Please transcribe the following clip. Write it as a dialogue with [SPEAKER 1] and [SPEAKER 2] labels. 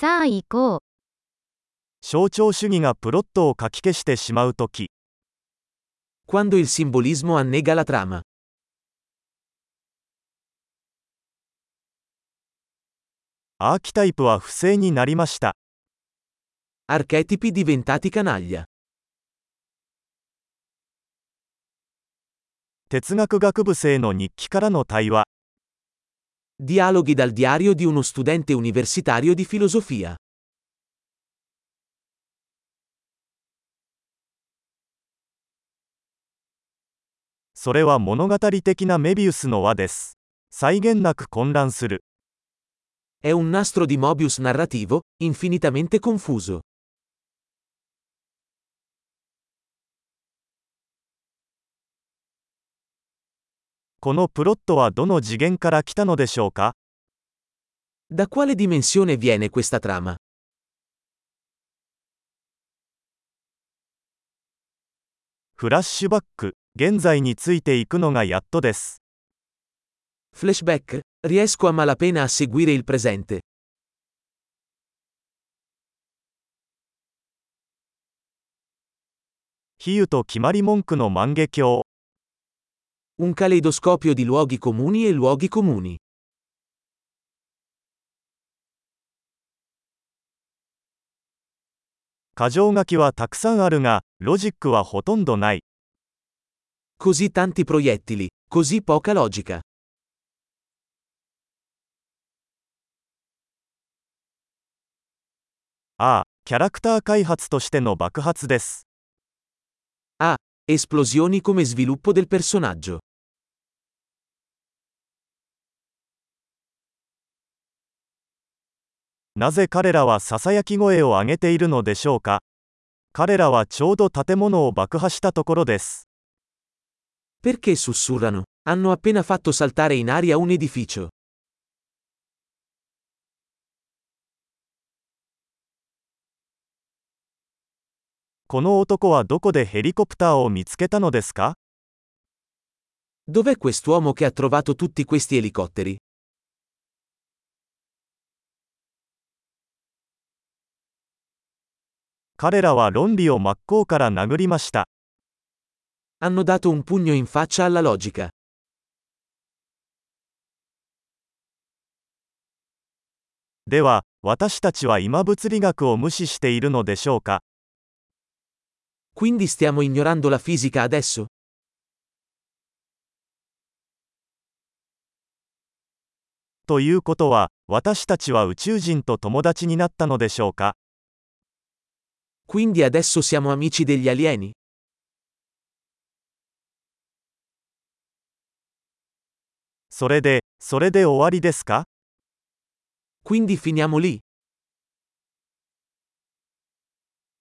[SPEAKER 1] さあ行こう
[SPEAKER 2] 象徴主義がプロットを書き消してしまう
[SPEAKER 3] 時
[SPEAKER 2] アーキタイプは不正になりました。哲学学部生の日記からの対話。
[SPEAKER 3] Dialoghi dal diario di uno studente universitario di filosofia. È un nastro di Mobius narrativo, infinitamente confuso.
[SPEAKER 2] このプロットはどの次元から来たのでしょうか
[SPEAKER 3] Da quale dimensione viene questa trama?
[SPEAKER 2] フラッシュバック、現在についていくのがやっとです。
[SPEAKER 3] Flashback? Riesco a malapena a seguire il presente.
[SPEAKER 2] 比喩と決まり文句の万華鏡。
[SPEAKER 3] Un caleidoscopio di luoghi comuni e luoghi comuni.
[SPEAKER 2] 箇条書きはたくさんあるが、ロジックはほとんどない。
[SPEAKER 3] Così tanti proiettili, così poca logica.
[SPEAKER 2] ああ、キャラクター開発としての爆発です。
[SPEAKER 3] Esplosioni come sviluppo del personaggio.
[SPEAKER 2] なぜ彼らはささやき声を上げているのでしょうか彼らはちょうど建物を爆破したところです。
[SPEAKER 3] Perché sussurrano? Hanno appena fatto saltare in aria un edificio.
[SPEAKER 2] この男はどこでヘリコプターを見つけたのですか
[SPEAKER 3] Dov'è quest'uomo che ha trovato tutti questi elicotteri?
[SPEAKER 2] 彼らは論理を真っ向から殴りました。
[SPEAKER 3] Hanno dato un pugno in faccia alla logica.
[SPEAKER 2] では、私たちは今物理学を無視しているのでしょうか
[SPEAKER 3] Quindi stiamo ignorando la fisica adesso?
[SPEAKER 2] ということは、私たちは宇宙人と友達になったのでしょうか
[SPEAKER 3] Quindi adesso siamo amici degli alieni?
[SPEAKER 2] それで、それで終わりですか
[SPEAKER 3] Quindi finiamo lì?